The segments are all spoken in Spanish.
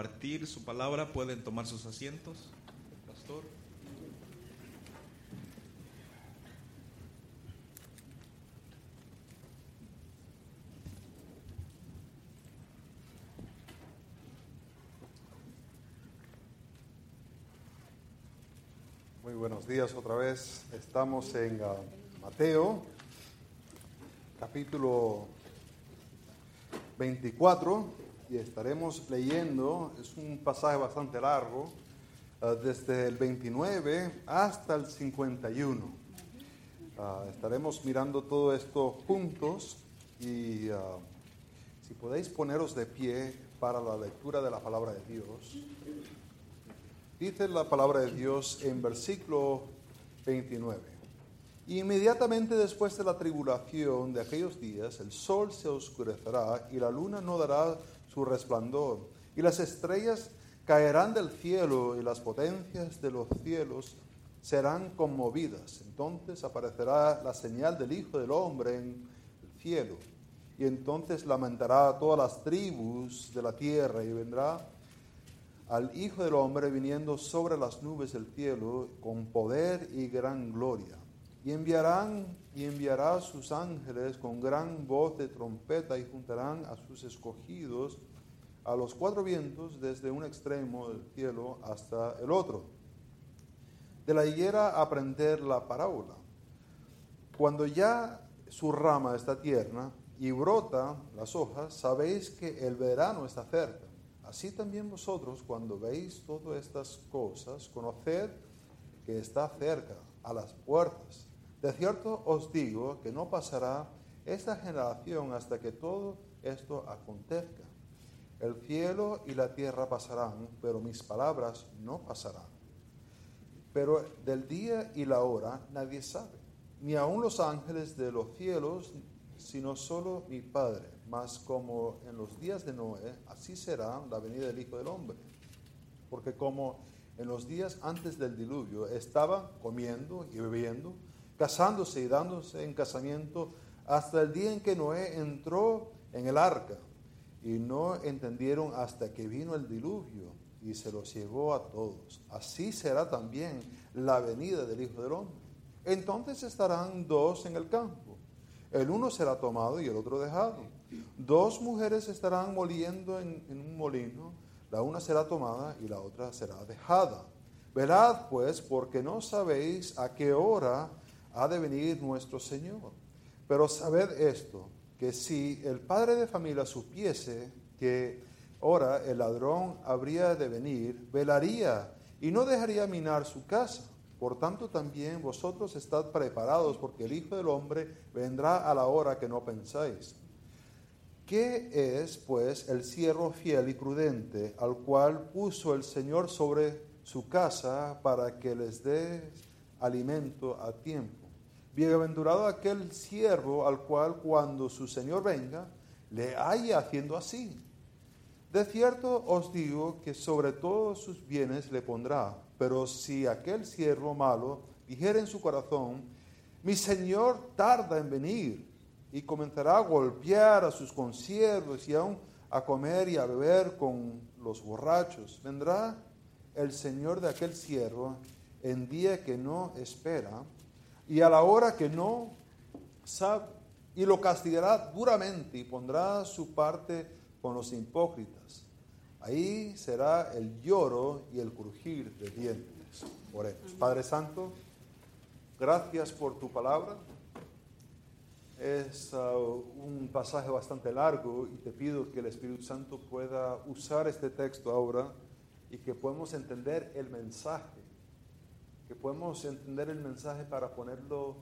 compartir su palabra, pueden tomar sus asientos. Pastor. Muy buenos días otra vez. Estamos en uh, Mateo, capítulo 24, y estaremos leyendo, es un pasaje bastante largo, uh, desde el 29 hasta el 51. Uh, estaremos mirando todo esto juntos y si podéis poneros de pie para la lectura de la palabra de Dios. Dice la palabra de Dios en versículo 29. Inmediatamente después de la tribulación de aquellos días, el sol se oscurecerá y la luna no dará su resplandor, y las estrellas caerán del cielo y las potencias de los cielos serán conmovidas. Entonces aparecerá la señal del Hijo del Hombre en el cielo, y entonces lamentará a todas las tribus de la tierra y vendrá al Hijo del Hombre viniendo sobre las nubes del cielo con poder y gran gloria. Y enviarán y enviará sus ángeles con gran voz de trompeta y juntarán a sus escogidos a los cuatro vientos desde un extremo del cielo hasta el otro. De la higuera aprender la parábola. Cuando ya su rama está tierna y brota las hojas, sabéis que el verano está cerca. Así también vosotros, cuando veis todas estas cosas, conoced que está cerca, a las puertas. De cierto os digo que no pasará esta generación hasta que todo esto acontezca. El cielo y la tierra pasarán, pero mis palabras no pasarán. Pero del día y la hora nadie sabe, ni aun los ángeles de los cielos, sino solo mi Padre. Mas como en los días de Noé, así será la venida del Hijo del Hombre. Porque como en los días antes del diluvio estaban comiendo y bebiendo, casándose y dándose en casamiento, hasta el día en que Noé entró en el arca. Y no entendieron hasta que vino el diluvio y se los llevó a todos. Así será también la venida del Hijo del Hombre. Entonces estarán dos en el campo el uno será tomado y el otro dejado. Dos mujeres estarán moliendo en, un molino, la una será tomada y la otra será dejada. Velad pues, porque no sabéis a qué hora ha de venir nuestro Señor. Pero sabed esto, que si el padre de familia supiese que ahora el ladrón habría de venir, velaría y no dejaría minar su casa. Por tanto, también vosotros estad preparados, porque el Hijo del Hombre vendrá a la hora que no pensáis. ¿Qué es, pues, el siervo fiel y prudente, al cual puso el Señor sobre su casa para que les dé alimento a tiempo? Bienaventurado aquel siervo al cual cuando su Señor venga, le haya haciendo así. De cierto os digo que sobre todos sus bienes le pondrá pero si aquel siervo malo dijera en su corazón, mi señor tarda en venir, y comenzará a golpear a sus consiervos y aún a comer y a beber con los borrachos, vendrá el señor de aquel siervo en día que no espera y a la hora que no sabe, y lo castigará duramente y pondrá su parte con los hipócritas Ahí será el lloro y el crujir de dientes. Oremos. Padre Santo, gracias por tu palabra. Es uh, un pasaje bastante largo y te pido que el Espíritu Santo pueda usar este texto ahora y que podamos entender el mensaje, que podamos entender el mensaje para ponerlo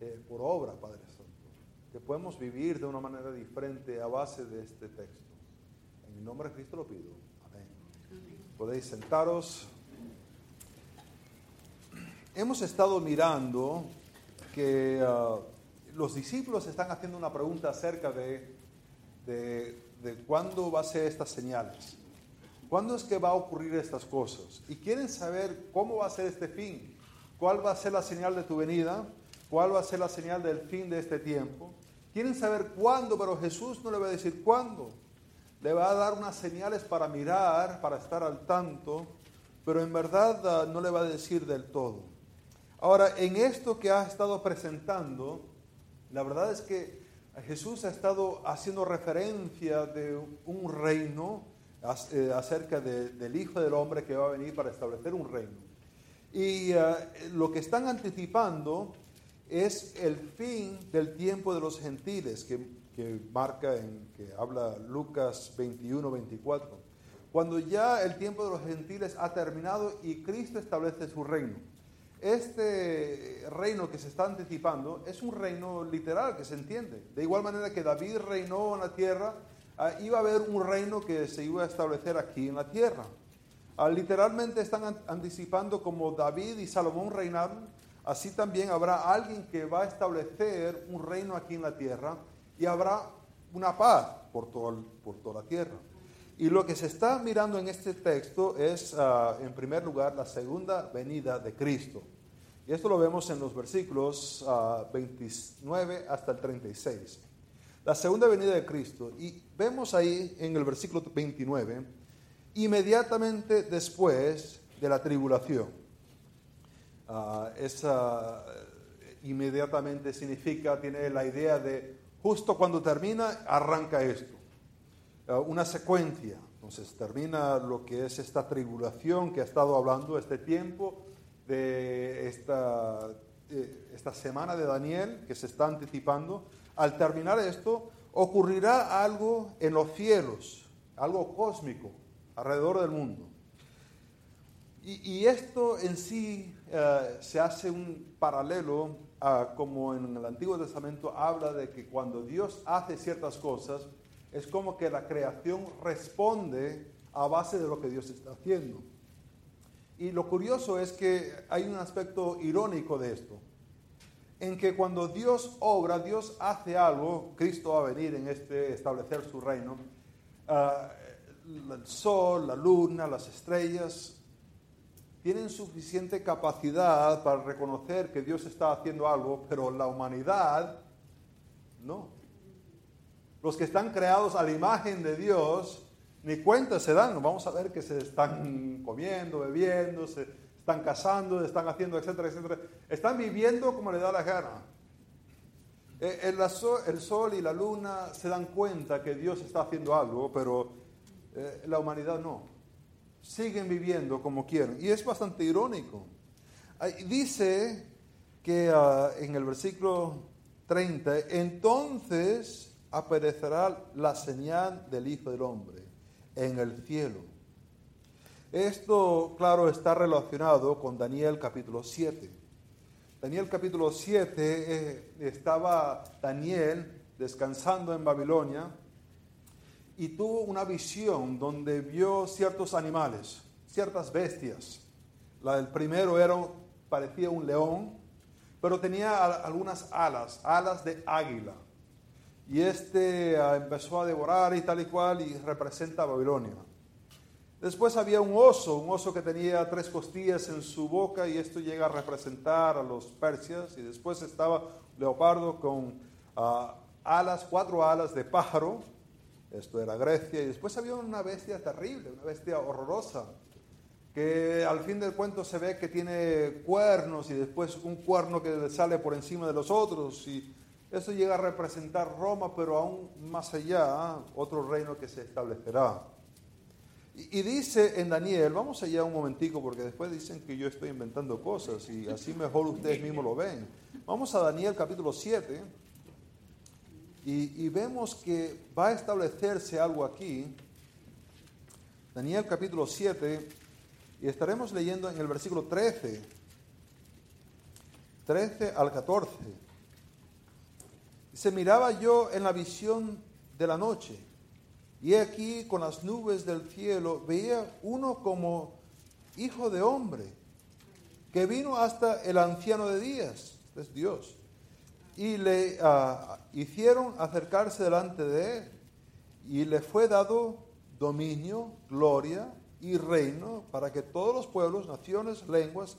eh, por obra, Padre Santo, que podemos vivir de una manera diferente a base de este texto. En el nombre de Cristo lo pido. Amén. Podéis sentaros. Hemos estado mirando que uh, los discípulos están haciendo una pregunta acerca de, de, de cuándo va a ser estas señales. ¿Cuándo es que va a ocurrir estas cosas? Y quieren saber cómo va a ser este fin. ¿Cuál va a ser la señal de tu venida? ¿Cuál va a ser la señal del fin de este tiempo? Quieren saber cuándo, pero Jesús no le va a decir cuándo le va a dar unas señales para mirar, para estar al tanto, pero en verdad ah, no le va a decir del todo. Ahora, en esto que ha estado presentando, la verdad es que Jesús ha estado haciendo referencia de un reino eh, acerca del Hijo del Hombre que va a venir para establecer un reino. Y ah, lo que están anticipando es el fin del tiempo de los gentiles, que, marca en que habla Lucas 21, 24. Cuando ya el tiempo de los gentiles ha terminado y Cristo establece su reino. Este reino que se está anticipando es un reino literal que se entiende. De igual manera que David reinó en la tierra, iba a haber un reino que se iba a establecer aquí en la tierra. Ah, literalmente están anticipando como David y Salomón reinaron, así también habrá alguien que va a establecer un reino aquí en la tierra y habrá una paz por, por toda la tierra. Y lo que se está mirando en este texto es, ah, en primer lugar, la segunda venida de Cristo. Y esto lo vemos en los versículos 29 ah, hasta el 36. La segunda venida de Cristo. Y vemos ahí en el versículo 29, inmediatamente después de la tribulación. Ah, esa inmediatamente significa, tiene la idea de justo cuando termina, arranca esto. Ah, una secuencia. Entonces termina lo que es esta tribulación que ha estado hablando este tiempo, de esta, esta semana de Daniel que se está anticipando. Al terminar esto, ocurrirá algo en los cielos, algo cósmico, alrededor del mundo. Y, esto en sí eh, se hace un paralelo a como en el Antiguo Testamento habla de que cuando Dios hace ciertas cosas, es como que la creación responde a base de lo que Dios está haciendo. Y lo curioso es que hay un aspecto irónico de esto, en que cuando Dios obra, Dios hace algo, Cristo va a venir en este establecer su reino, ah, el sol, la luna, las estrellas, tienen suficiente capacidad para reconocer que Dios está haciendo algo, pero la humanidad no. Los que están creados a la imagen de Dios, ni cuenta se dan. Vamos a ver que se están comiendo, bebiendo, se están casando, están haciendo, etcétera, etcétera. Están viviendo como le da la gana. Eh, el, sol y la luna se dan cuenta que Dios está haciendo algo, pero eh, la humanidad no siguen viviendo como quieren. Y es bastante irónico. Dice que ah, en el versículo 30, entonces aparecerá la señal del Hijo del Hombre en el cielo. Esto, claro, está relacionado con Daniel capítulo 7. Daniel capítulo 7 eh, estaba Daniel descansando en Babilonia y tuvo una visión donde vio ciertos animales, ciertas bestias. La, el primero era, parecía un león, pero tenía algunas alas, alas de águila. Y este ah, empezó a devorar y tal y cual y representa Babilonia. Después había un oso, un oso que tenía tres costillas en su boca y esto llega a representar a los persias. Y después estaba leopardo con ah, alas, cuatro alas de pájaro esto era Grecia. Y después había una bestia terrible, una bestia horrorosa, que al fin del cuento se ve que tiene cuernos y después un cuerno que sale por encima de los otros. Y eso llega a representar Roma, pero aún más allá, otro reino que se establecerá. Y, dice en Daniel, vamos allá un momentico porque después dicen que yo estoy inventando cosas y así mejor ustedes mismos lo ven. Vamos a Daniel capítulo 7. Y, vemos que va a establecerse algo aquí. Daniel capítulo 7, y estaremos leyendo en el versículo 13, 13 al 14. Se miraba yo en la visión de la noche, y aquí con las nubes del cielo veía uno como hijo de hombre, que vino hasta el anciano de días, es Dios, y le ah, hicieron acercarse delante de él y le fue dado dominio, gloria y reino para que todos los pueblos, naciones, lenguas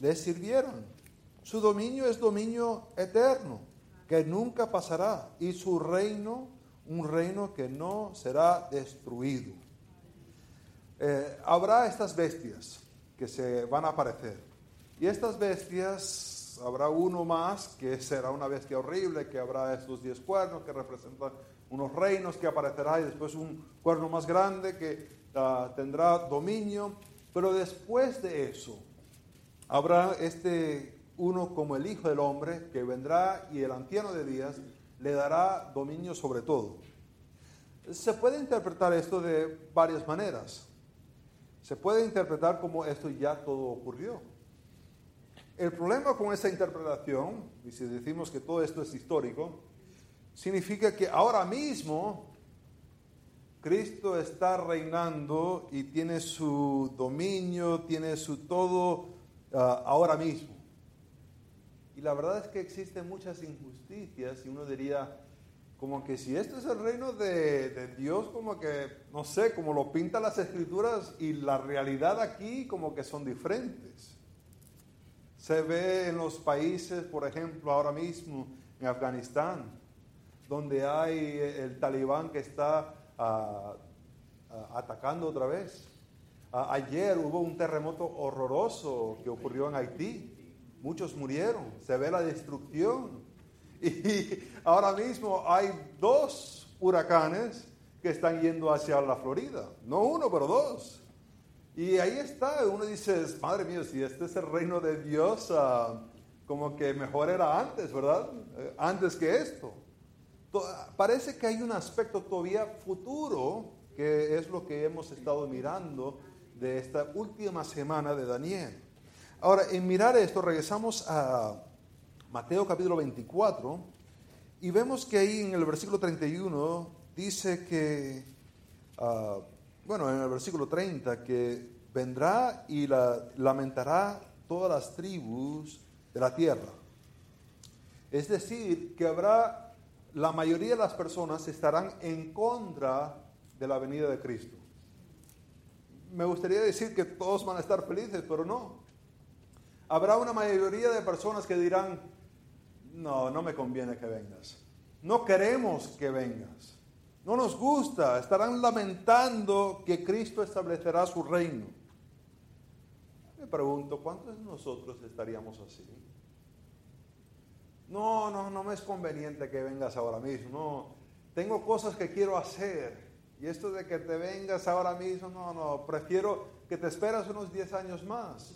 le sirvieran. Su dominio es dominio eterno, que nunca pasará, y su reino un reino que no será destruido. Eh, habrá estas bestias que se van a aparecer. Y estas bestias, habrá uno más que será una bestia horrible, que habrá estos diez cuernos que representan unos reinos que aparecerá y después un cuerno más grande que ah, tendrá dominio. Pero después de eso, habrá este uno como el Hijo del Hombre que vendrá y el anciano de días le dará dominio sobre todo. Se puede interpretar esto de varias maneras. Se puede interpretar como esto ya todo ocurrió. El problema con esa interpretación, y si decimos que todo esto es histórico, significa que ahora mismo Cristo está reinando y tiene su dominio, tiene su todo ah, ahora mismo. Y la verdad es que existen muchas injusticias y uno diría, como que si este es el reino de, Dios, como que, no sé, como lo pintan las escrituras y la realidad aquí como que son diferentes. Se ve en los países, por ejemplo, ahora mismo en Afganistán, donde hay el talibán que está ah, ah, atacando otra vez. ayer hubo un terremoto horroroso que ocurrió en Haití muchos murieron, se ve la destrucción. Y ahora mismo hay dos huracanes que están yendo hacia la Florida, no uno, pero dos. Y ahí está, uno dice, madre mía, si este es el reino de Dios, ah, como que mejor era antes, ¿verdad? Eh, antes que esto. Parece que hay un aspecto todavía futuro, que es lo que hemos estado mirando de esta última semana de Daniel. Ahora, en mirar esto, regresamos a Mateo capítulo 24 y vemos que ahí en el versículo 31 dice que, ah, bueno, en el versículo 30, que vendrá y la, lamentará todas las tribus de la tierra. Es decir, que habrá, la mayoría de las personas estarán en contra de la venida de Cristo. Me gustaría decir que todos van a estar felices, pero no. Habrá una mayoría de personas que dirán, no, no me conviene que vengas. No queremos que vengas. No nos gusta. Estarán lamentando que Cristo establecerá su reino. Me pregunto, ¿cuántos de nosotros estaríamos así? No, no, no me es conveniente que vengas ahora mismo. No, tengo cosas que quiero hacer. Y esto de que te vengas ahora mismo, no, no, prefiero que te esperas unos 10 años más.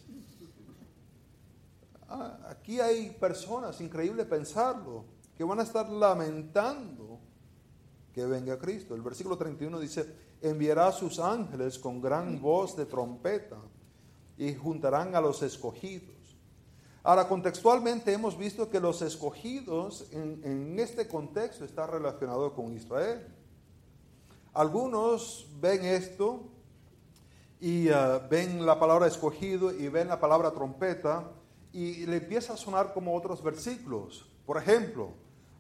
Ah, aquí hay personas, increíble pensarlo, que van a estar lamentando que venga Cristo. El versículo 31 dice, enviará a sus ángeles con gran voz de trompeta y juntarán a los escogidos. Ahora, contextualmente hemos visto que los escogidos en, este contexto está relacionado con Israel. Algunos ven esto y ah, ven la palabra escogido y ven la palabra trompeta y le empieza a sonar como otros versículos. Por ejemplo,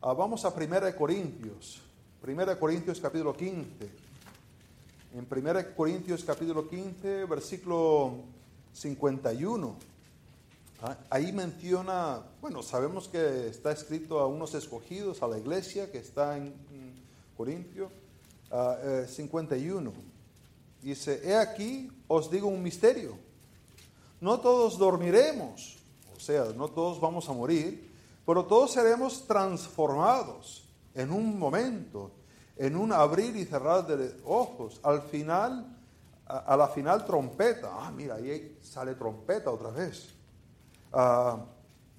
ah, vamos a 1 Corintios, 1 Corintios capítulo 15. En 1 Corintios capítulo 15, versículo 51. Ah, ahí menciona, bueno, sabemos que está escrito a unos escogidos, a la iglesia que está en, Corintio, 51. Ah, eh, Dice, he aquí, os digo un misterio. No todos dormiremos o sea, no todos vamos a morir, pero todos seremos transformados en un momento, en un abrir y cerrar de ojos. Al final, a, la final trompeta. Ah, mira, ahí sale trompeta otra vez. Ah,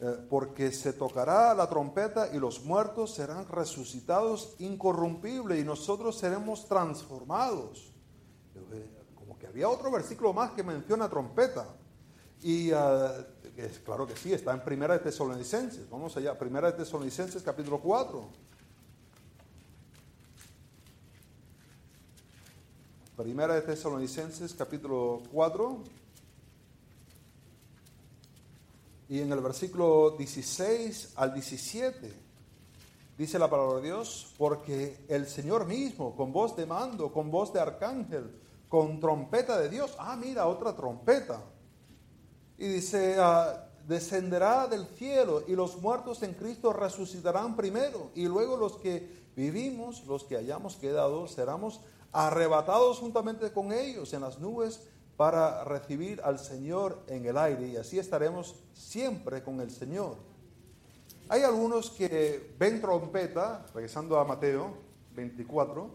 eh, porque se tocará la trompeta y los muertos serán resucitados incorrumpibles y nosotros seremos transformados. Eh, como que había otro versículo más que menciona trompeta. Y ah, es, claro que sí, está en Primera de Tesalonicenses. Vamos allá, Primera de Tesalonicenses capítulo 4. Primera de Tesalonicenses capítulo 4. Y en el versículo 16 al 17 dice la palabra de Dios, porque el Señor mismo, con voz de mando, con voz de arcángel, con trompeta de Dios, ah, mira, otra trompeta y dice, ah, descenderá del cielo y los muertos en Cristo resucitarán primero y luego los que vivimos los que hayamos quedado, seremos arrebatados juntamente con ellos en las nubes para recibir al Señor en el aire y así estaremos siempre con el Señor. Hay algunos que ven trompeta, regresando a Mateo 24,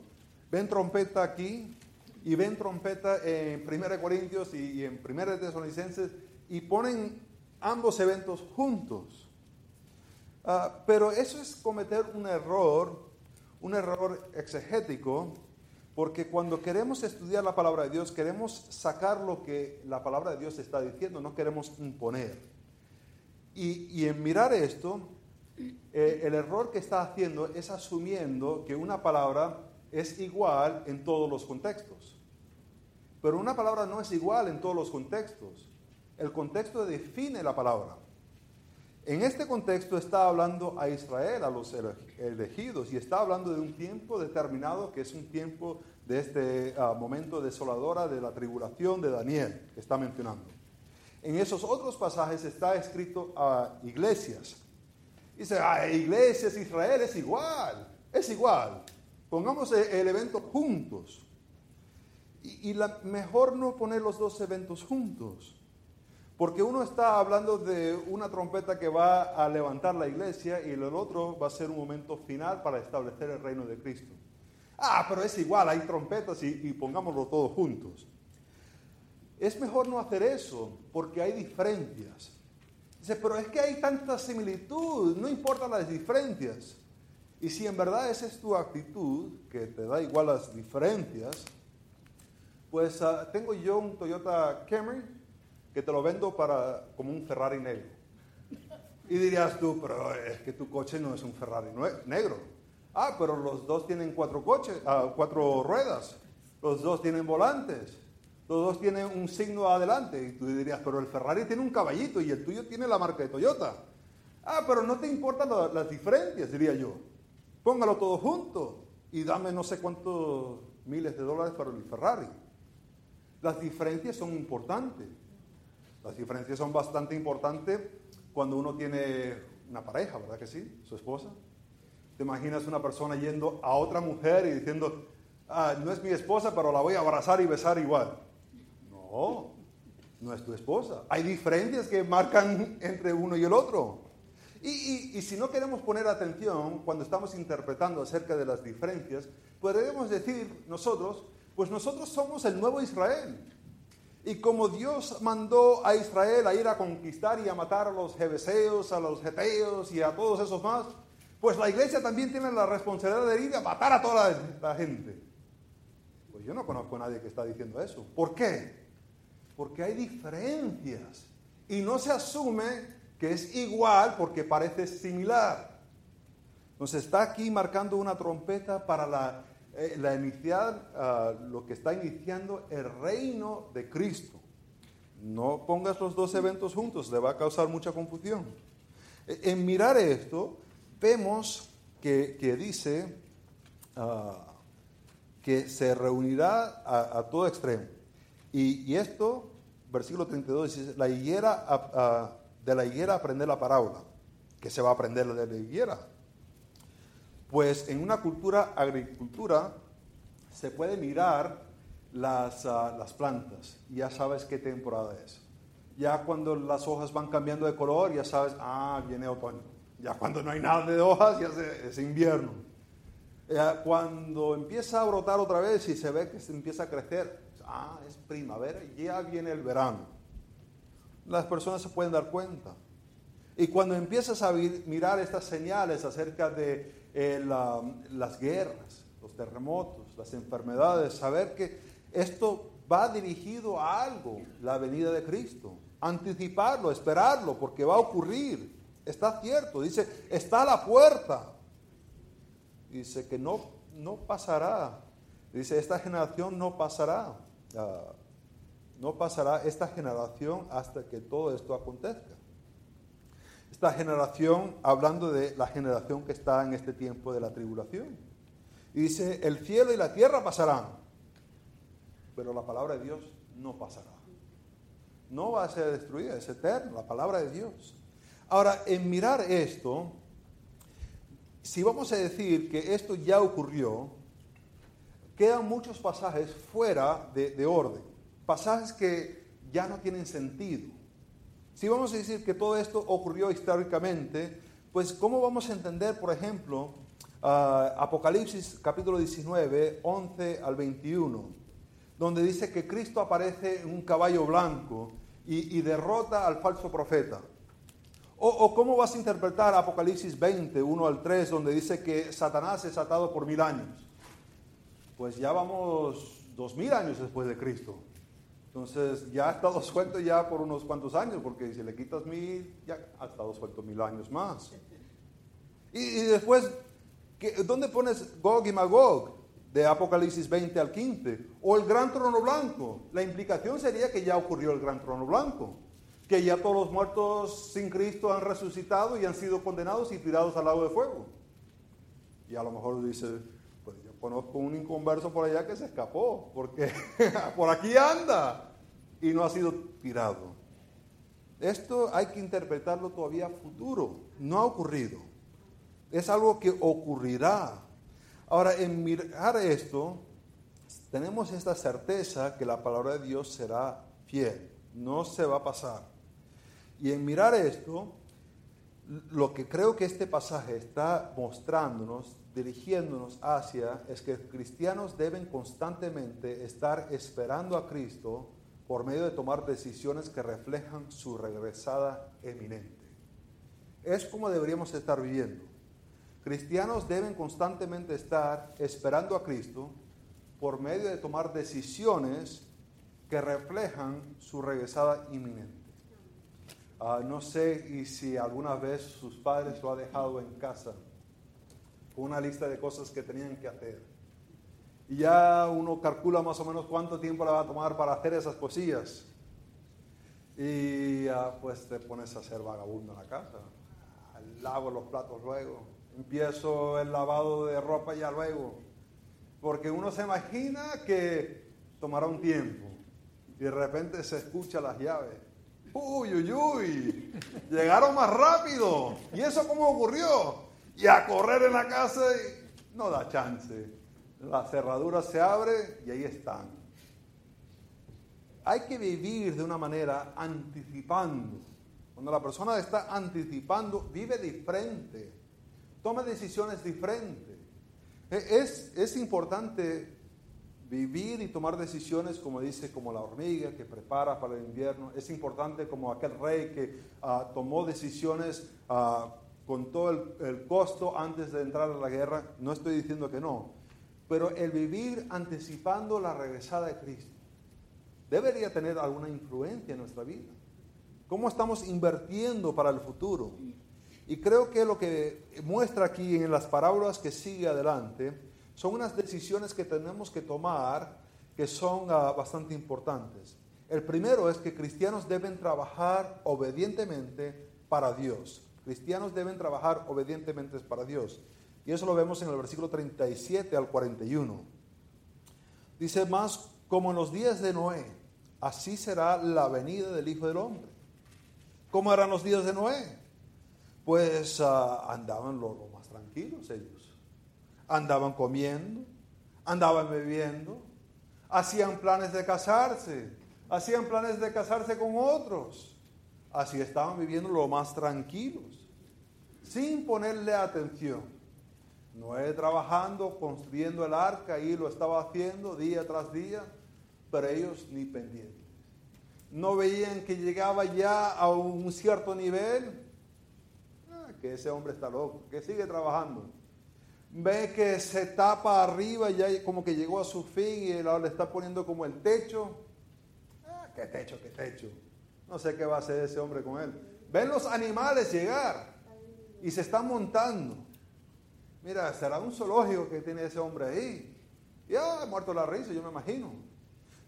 ven trompeta aquí y ven trompeta en 1 Corintios y, en 1 Tesalonicenses y ponen ambos eventos juntos. Ah, pero eso es cometer un error, un error exegético porque cuando queremos estudiar la palabra de Dios, queremos sacar lo que la palabra de Dios está diciendo, no queremos imponer. Y, en mirar esto, eh, el error que está haciendo es asumiendo que una palabra es igual en todos los contextos. Pero una palabra no es igual en todos los contextos. El contexto define la palabra. En este contexto está hablando a Israel, a los elegidos, y está hablando de un tiempo determinado que es un tiempo de este ah, momento desoladora de la tribulación de Daniel, que está mencionando. En esos otros pasajes está escrito a iglesias. Dice, a iglesias, Israel es igual, es igual. Pongamos el evento juntos. Y, y la, mejor no poner los dos eventos juntos. Porque uno está hablando de una trompeta que va a levantar la iglesia y el otro va a ser un momento final para establecer el reino de Cristo. Ah, pero es igual, hay trompetas y, pongámoslo todos juntos. Es mejor no hacer eso porque hay diferencias. Dice, pero es que hay tanta similitud, no importan las diferencias. Y si en verdad esa es tu actitud, que te da igual las diferencias, pues ah, tengo yo un Toyota Camry que te lo vendo para, como un Ferrari negro. Y dirías tú, pero es que tu coche no es un Ferrari negro. Ah, pero los dos tienen cuatro coches, ah, cuatro ruedas. Los dos tienen volantes. Los dos tienen un signo adelante. Y tú dirías, pero el Ferrari tiene un caballito y el tuyo tiene la marca de Toyota. Ah, pero no te importan las diferencias, diría yo. Póngalo todo junto y dame no sé cuántos miles de dólares para el Ferrari. Las diferencias son importantes. Las diferencias son bastante importantes cuando uno tiene una pareja, ¿verdad que sí? Su esposa. ¿Te imaginas una persona yendo a otra mujer y diciendo, ah, no es mi esposa, pero la voy a abrazar y besar igual? No, no es tu esposa. Hay diferencias que marcan entre uno y el otro. Y, y, si no queremos poner atención cuando estamos interpretando acerca de las diferencias, podríamos decir nosotros, pues nosotros somos el nuevo Israel. Y como Dios mandó a Israel a ir a conquistar y a matar a los jebeseos, a los geteos y a todos esos más, pues la iglesia también tiene la responsabilidad de ir a matar a toda la, gente. Pues yo no conozco a nadie que está diciendo eso. ¿Por qué? Porque hay diferencias y no se asume que es igual porque parece similar. Entonces está aquí marcando una trompeta para la eh, la inicial, ah, lo que está iniciando el reino de Cristo. No pongas los dos eventos juntos, le va a causar mucha confusión. E, en mirar esto, vemos que, dice ah, que se reunirá a, todo extremo. Y, esto, versículo 32, dice, la higuera, de la higuera aprender la parábola, que se va a aprender de la higuera pues en una cultura agricultura se puede mirar las, ah, las plantas ya sabes qué temporada es. Ya cuando las hojas van cambiando de color, ya sabes, ah, viene otoño. Ya cuando no hay nada de hojas, ya es invierno. Ya cuando empieza a brotar otra vez y se ve que se empieza a crecer, ah, es primavera, ya viene el verano. Las personas se pueden dar cuenta. Y cuando empiezas a mirar estas señales acerca de las guerras, los terremotos, las enfermedades, saber que esto va dirigido a algo, la venida de Cristo. Anticiparlo, esperarlo, porque va a ocurrir. Está cierto, dice, está a la puerta. Dice que no, no pasará. Dice, esta generación no pasará. Ah, no pasará esta generación hasta que todo esto acontezca esta generación, hablando de la generación que está en este tiempo de la tribulación. Y dice, el cielo y la tierra pasarán, pero la palabra de Dios no pasará. No va a ser destruida, es eterna, la palabra de Dios. Ahora, en mirar esto, si vamos a decir que esto ya ocurrió, quedan muchos pasajes fuera de orden, pasajes que ya no tienen sentido. Si vamos a decir que todo esto ocurrió históricamente, pues ¿cómo vamos a entender, por ejemplo, uh, Apocalipsis capítulo 19, 11 al 21, donde dice que Cristo aparece en un caballo blanco y, derrota al falso profeta? O, o, cómo vas a interpretar Apocalipsis 20, 1 al 3, donde dice que Satanás es atado por mil años? Pues ya vamos dos mil años después de Cristo. Entonces ya ha estado suelto ya por unos cuantos años, porque si le quitas mil, ya ha estado suelto mil años más. Y, y después, ¿qué, ¿dónde pones Gog y Magog? De Apocalipsis 20 al 15. O el gran trono blanco. La implicación sería que ya ocurrió el gran trono blanco. Que ya todos los muertos sin Cristo han resucitado y han sido condenados y tirados al lago de fuego. Y a lo mejor dice, conozco un inconverso por allá que se escapó, porque por aquí anda y no ha sido tirado. Esto hay que interpretarlo todavía futuro, no ha ocurrido. Es algo que ocurrirá. Ahora, en mirar esto, tenemos esta certeza que la palabra de Dios será fiel, no se va a pasar. Y en mirar esto, lo que creo que este pasaje está mostrándonos, dirigiéndonos hacia, es que cristianos deben constantemente estar esperando a Cristo por medio de tomar decisiones que reflejan su regresada eminente. Es como deberíamos estar viviendo. Cristianos deben constantemente estar esperando a Cristo por medio de tomar decisiones que reflejan su regresada inminente. Uh, no sé y si alguna vez sus padres lo ha dejado en casa con una lista de cosas que tenían que hacer. Y ya uno calcula más o menos cuánto tiempo le va a tomar para hacer esas cosillas. Y uh, pues te pones a ser vagabundo en la casa. Lavo los platos luego. Empiezo el lavado de ropa ya luego. Porque uno se imagina que tomará un tiempo. Y de repente se escucha las llaves uy, uy, uy, llegaron más rápido. ¿Y eso cómo ocurrió? Y a correr en la casa y no da chance. La cerradura se abre y ahí están. Hay que vivir de una manera anticipando. Cuando la persona está anticipando, vive diferente, toma decisiones diferentes. E, es, es importante vivir y tomar decisiones, como dice, como la hormiga que prepara para el invierno. Es importante como aquel rey que uh, tomó decisiones uh, con todo el, costo antes de entrar a la guerra. No estoy diciendo que no, pero el vivir anticipando la regresada de Cristo debería tener alguna influencia en nuestra vida. ¿Cómo estamos invirtiendo para el futuro? Y creo que lo que muestra aquí en las parábolas que sigue adelante, son unas decisiones que tenemos que tomar que son uh, bastante importantes. El primero es que cristianos deben trabajar obedientemente para Dios. Cristianos deben trabajar obedientemente para Dios. Y eso lo vemos en el versículo 37 al 41. Dice más, como en los días de Noé, así será la venida del Hijo del Hombre. ¿Cómo eran los días de Noé? Pues uh, andaban lo, lo más tranquilos ellos andaban comiendo, andaban bebiendo, hacían planes de casarse, hacían planes de casarse con otros. Así estaban viviendo lo más tranquilos, sin ponerle atención. Noé trabajando, construyendo el arca, y lo estaba haciendo día tras día, pero ellos ni pendientes. No veían que llegaba ya a un cierto nivel, ah, que ese hombre está loco, que sigue trabajando ve que se tapa arriba y ya como que llegó a su fin y le está poniendo como el techo. Ah, qué techo, qué techo. No sé qué va a hacer ese hombre con él. Ven los animales llegar y se están montando. Mira, será un zoológico que tiene ese hombre ahí. Ya ha muerto la risa, yo me imagino.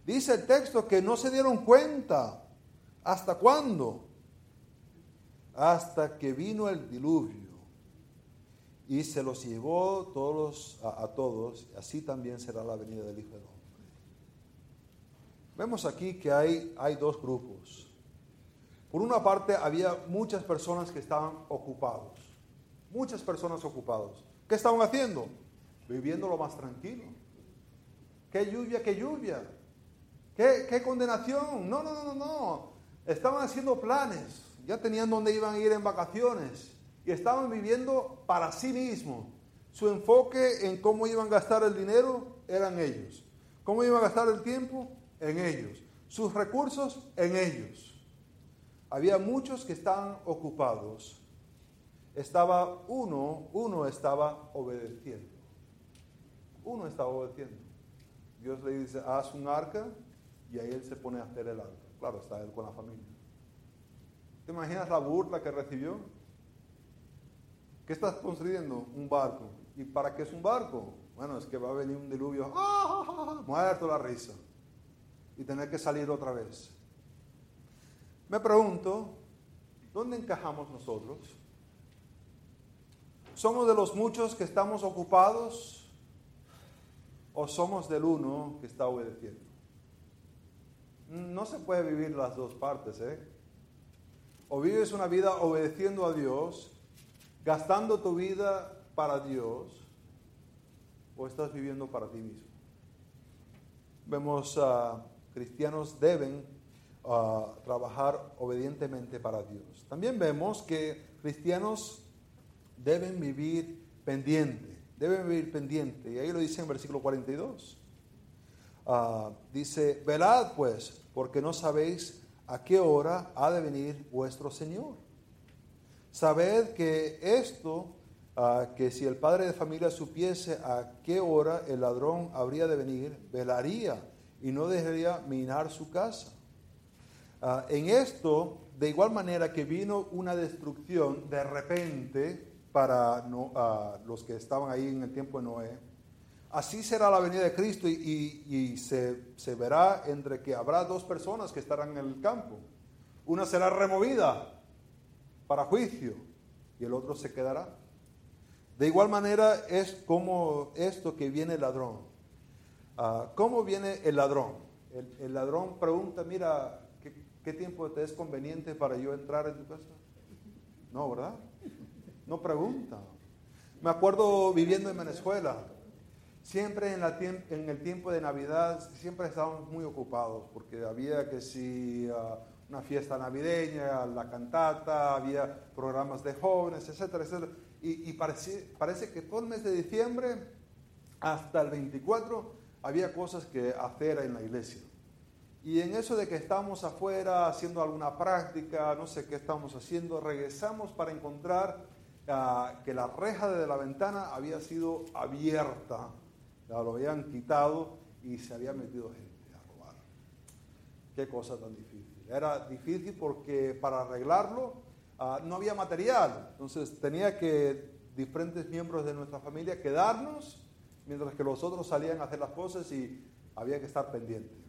Dice el texto que no se dieron cuenta. ¿Hasta cuándo? Hasta que vino el diluvio y se los llevó todos a, todos, así también será la venida del Hijo del Hombre. Vemos aquí que hay, hay dos grupos. Por una parte había muchas personas que estaban ocupados. muchas personas ocupados. ¿Qué estaban haciendo? Viviendo lo más tranquilo. ¿Qué lluvia, qué lluvia? ¿Qué, qué condenación? No, no, no, no, no. Estaban haciendo planes, ya tenían dónde iban a ir en vacaciones y estaban viviendo para sí mismos. Su enfoque en cómo iban a gastar el dinero eran ellos. ¿Cómo iban a gastar el tiempo? En ellos. Sus recursos en ellos. Había muchos que estaban ocupados. Estaba uno, uno estaba obedeciendo. Uno estaba obedeciendo. Dios le dice, haz un arca y ahí él se pone a hacer el arca. Claro, está él con la familia. ¿Te imaginas la burla que recibió? ¿Qué estás construyendo? Un barco. ¿Y para qué es un barco? Bueno, es que va a venir un diluvio. ¡Ah! Muerto la risa. Y tener que salir otra vez. Me pregunto, ¿dónde encajamos nosotros? ¿Somos de los muchos que estamos ocupados o somos del uno que está obedeciendo? No se puede vivir las dos partes, ¿eh? O vives una vida obedeciendo a Dios, gastando tu vida para Dios, o estás viviendo para ti mismo. Vemos a cristianos deben ah, trabajar obedientemente para Dios. También vemos que cristianos deben vivir pendiente, deben vivir pendiente. Y ahí lo dice en versículo 42. Ah, dice, velad pues, porque no sabéis a qué hora ha de venir vuestro Señor. Sabed que esto, ah, que si el padre de familia supiese a qué hora el ladrón habría de venir, velaría y no dejaría minar su casa. Ah, en esto, de igual manera que vino una destrucción de repente para los que estaban ahí en el tiempo de Noé, Así será la venida de Cristo y, se, verá entre que habrá dos personas que estarán en el campo. Una será removida para juicio y el otro se quedará. De igual manera es como esto que viene el ladrón. Ah, ¿Cómo viene el ladrón? El, ladrón pregunta, mira, ¿qué, ¿qué tiempo te es conveniente para yo entrar en tu casa? No, ¿verdad? No pregunta. Me acuerdo viviendo en Venezuela Siempre en, el tiempo de Navidad, siempre estábamos muy ocupados, porque había que si ah, una fiesta navideña, la cantata, había programas de jóvenes, etcétera, etcétera. Y, parece, parece que todo el mes de diciembre, hasta el 24, había cosas que hacer en la iglesia. Y en eso de que estamos afuera haciendo alguna práctica, no sé qué estamos haciendo, regresamos para encontrar ah, que la reja de la ventana había sido abierta lo habían quitado y se había metido gente a robar. Qué cosa tan difícil. Era difícil porque para arreglarlo ah, no había material. Entonces tenía que diferentes miembros de nuestra familia quedarnos mientras que los otros salían a hacer las cosas y había que estar pendiente.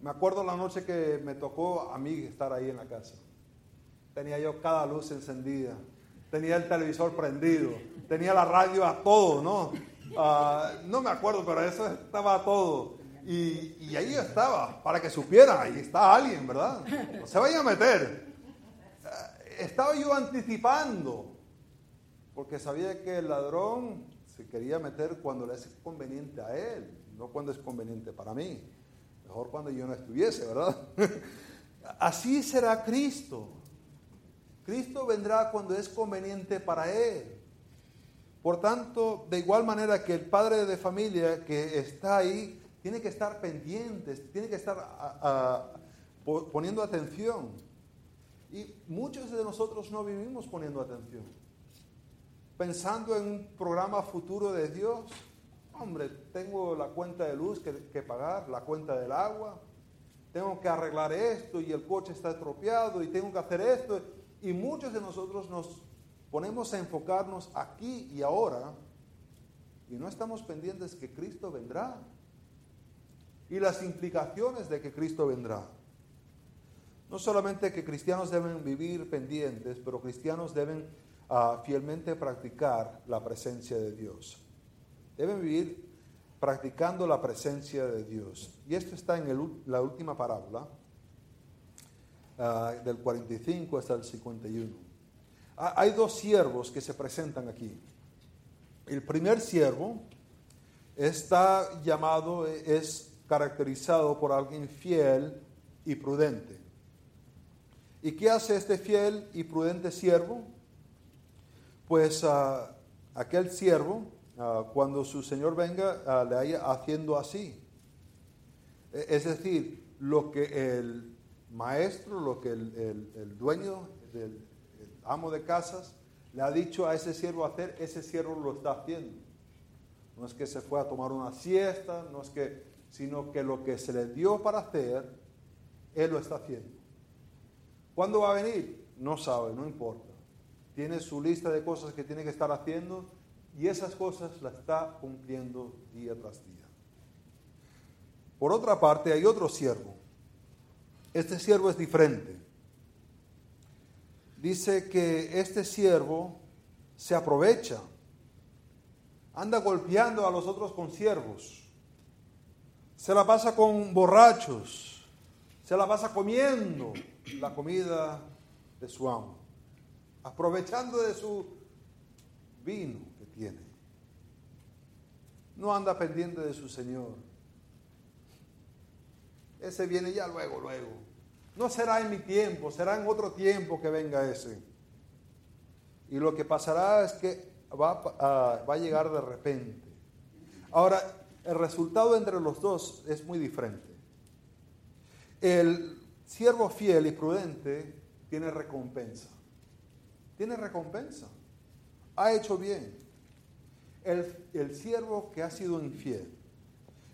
Me acuerdo la noche que me tocó a mí estar ahí en la casa. Tenía yo cada luz encendida, tenía el televisor prendido, tenía la radio a todo, ¿no? Ah, no me acuerdo, pero eso estaba todo. Y, ahí estaba, para que supiera, ahí está alguien, ¿verdad? No se vaya a meter. Ah, estaba yo anticipando, porque sabía que el ladrón se quería meter cuando le es conveniente a él, no cuando es conveniente para mí. Mejor cuando yo no estuviese, ¿verdad? Así será Cristo. Cristo vendrá cuando es conveniente para él. Por tanto, de igual manera que el padre de familia que está ahí, tiene que estar pendiente, tiene que estar poniendo atención. Y muchos de nosotros no vivimos poniendo atención. Pensando en un programa futuro de Dios, hombre, tengo la cuenta de luz que, pagar, la cuenta del agua, tengo que arreglar esto y el coche está estropeado y tengo que hacer esto. Y muchos de nosotros nos ponemos a enfocarnos aquí y ahora y no estamos pendientes que Cristo vendrá y las implicaciones de que Cristo vendrá. No solamente que cristianos deben vivir pendientes, pero cristianos deben ah, fielmente practicar la presencia de Dios. Deben vivir practicando la presencia de Dios. Y esto está en la última parábola, ah, del 45 hasta el 51. Hay dos siervos que se presentan aquí. El primer siervo está llamado, es caracterizado por alguien fiel y prudente. ¿Y qué hace este fiel y prudente siervo? Pues ah, aquel siervo, ah, cuando su señor venga, ah, le haya haciendo así. E, es decir, lo que el maestro, lo que el, dueño, del, amo de casas, le ha dicho a ese siervo hacer, ese siervo lo está haciendo. No es que se fue a tomar una siesta, no es que, sino que lo que se le dio para hacer, él lo está haciendo. ¿Cuándo va a venir? No sabe, no importa. Tiene su lista de cosas que tiene que estar haciendo y esas cosas las está cumpliendo día tras día. Por otra parte, hay otro siervo. Este siervo es diferente. Dice que este siervo se aprovecha, anda golpeando a los otros consiervos, se la pasa con borrachos, se la pasa comiendo la comida de su amo, aprovechando de su vino tiene. No anda pendiente de su Señor ese viene ya luego, luego. No será en mi tiempo, será en otro tiempo que venga ese. Y lo que pasará es que va a, va a llegar de repente. Ahora, el resultado entre los dos es muy diferente. El siervo fiel y prudente tiene recompensa. Tiene recompensa. Ha hecho bien. El, el siervo que ha sido infiel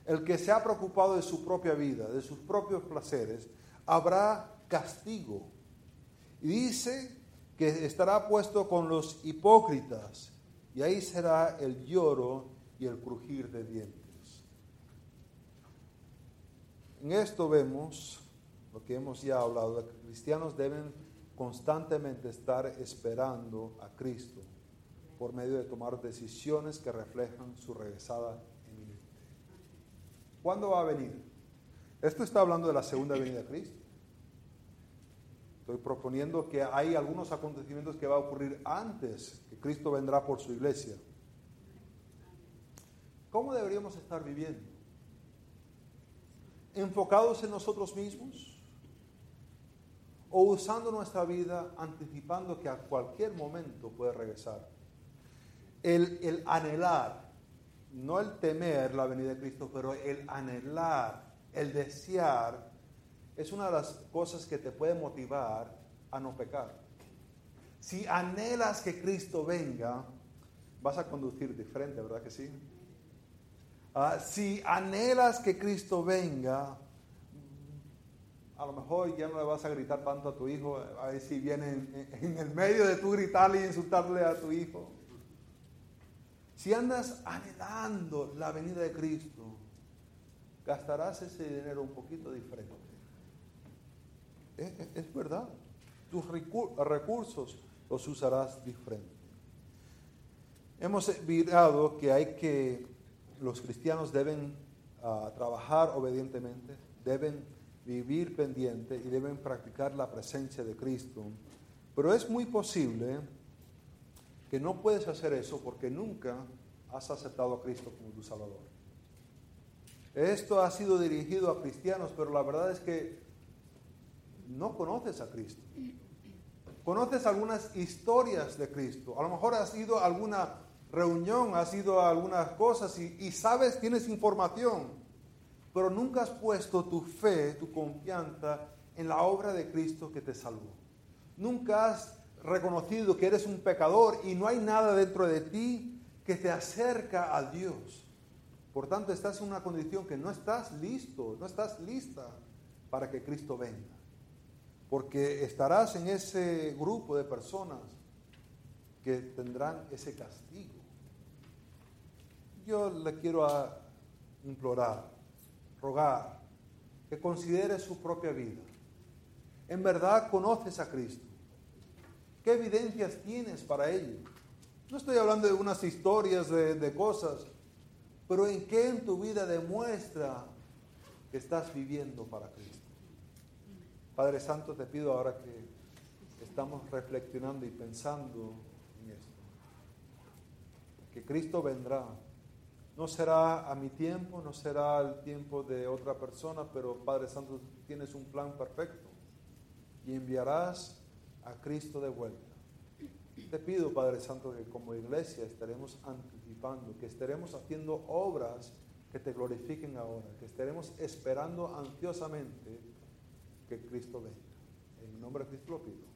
el que se ha preocupado de su propia vida, de sus propios placeres, habrá castigo. Y dice que estará puesto con los hipócritas, y ahí será el lloro y el crujir de dientes. En esto vemos lo que hemos ya hablado, que cristianos deben constantemente estar esperando a Cristo por medio de tomar decisiones que reflejan su regresada ¿Cuándo va a venir? Esto está hablando de la segunda venida de Cristo. Estoy proponiendo que hay algunos acontecimientos que va a ocurrir antes que Cristo vendrá por su iglesia. ¿Cómo deberíamos estar viviendo? ¿Enfocados en nosotros mismos? ¿O usando nuestra vida anticipando que a cualquier momento puede regresar? El, el anhelar no el temer la venida de Cristo, pero el anhelar, el desear, es una de las cosas que te puede motivar a no pecar. Si anhelas que Cristo venga, vas a conducir diferente, ¿verdad que sí? Ah, si anhelas que Cristo venga, a lo mejor ya no le vas a gritar tanto a tu hijo, a ver si viene en, en el medio de tu gritarle y insultarle a tu hijo. Si andas anhelando la venida de Cristo, gastarás ese dinero un poquito diferente. Es, verdad. Tus recursos los usarás diferente. Hemos mirado que hay que, los cristianos deben ah, trabajar obedientemente, deben vivir pendiente y deben practicar la presencia de Cristo. Pero es muy posible que no puedes hacer eso porque nunca has aceptado a Cristo como tu Salvador. Esto ha sido dirigido a cristianos, pero la verdad es que no conoces a Cristo. Conoces algunas historias de Cristo. A lo mejor has ido a alguna reunión, has ido a algunas cosas y, y sabes, tienes información, pero nunca has puesto tu fe, tu confianza en la obra de Cristo que te salvó. Nunca has reconocido que eres un pecador y no hay nada dentro de ti que te acerca a Dios. Por tanto, estás en una condición que no estás listo, no estás lista para que Cristo venga. Porque estarás en ese grupo de personas que tendrán ese castigo. Yo le quiero implorar, rogar, que considere su propia vida. En verdad conoces a Cristo. ¿Qué evidencias tienes para ello? No estoy hablando de unas historias de, cosas, pero en qué en tu vida demuestra que estás viviendo para Cristo. Padre Santo, te pido ahora que estamos reflexionando y pensando en esto. Que Cristo vendrá. No será a mi tiempo, no será el tiempo de otra persona, pero Padre Santo, tienes un plan perfecto y enviarás a Cristo de vuelta. Te pido, Padre Santo, que como iglesia estaremos anticipando, que estaremos haciendo obras que te glorifiquen ahora, que estaremos esperando ansiosamente que Cristo venga. En nombre de Cristo lo pido.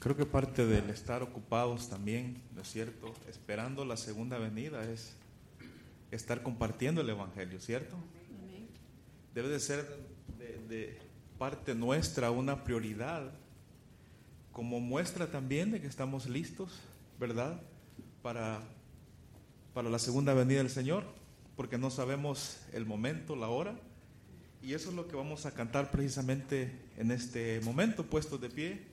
Creo que parte del estar ocupados también, ¿no es cierto? Esperando la segunda venida es estar compartiendo el Evangelio, ¿cierto? Debe de ser de, parte nuestra una prioridad, como muestra también de que estamos listos, ¿verdad? Para, para la segunda venida del Señor, porque no sabemos el momento, la hora, y eso es lo que vamos a cantar precisamente en este momento, puestos de pie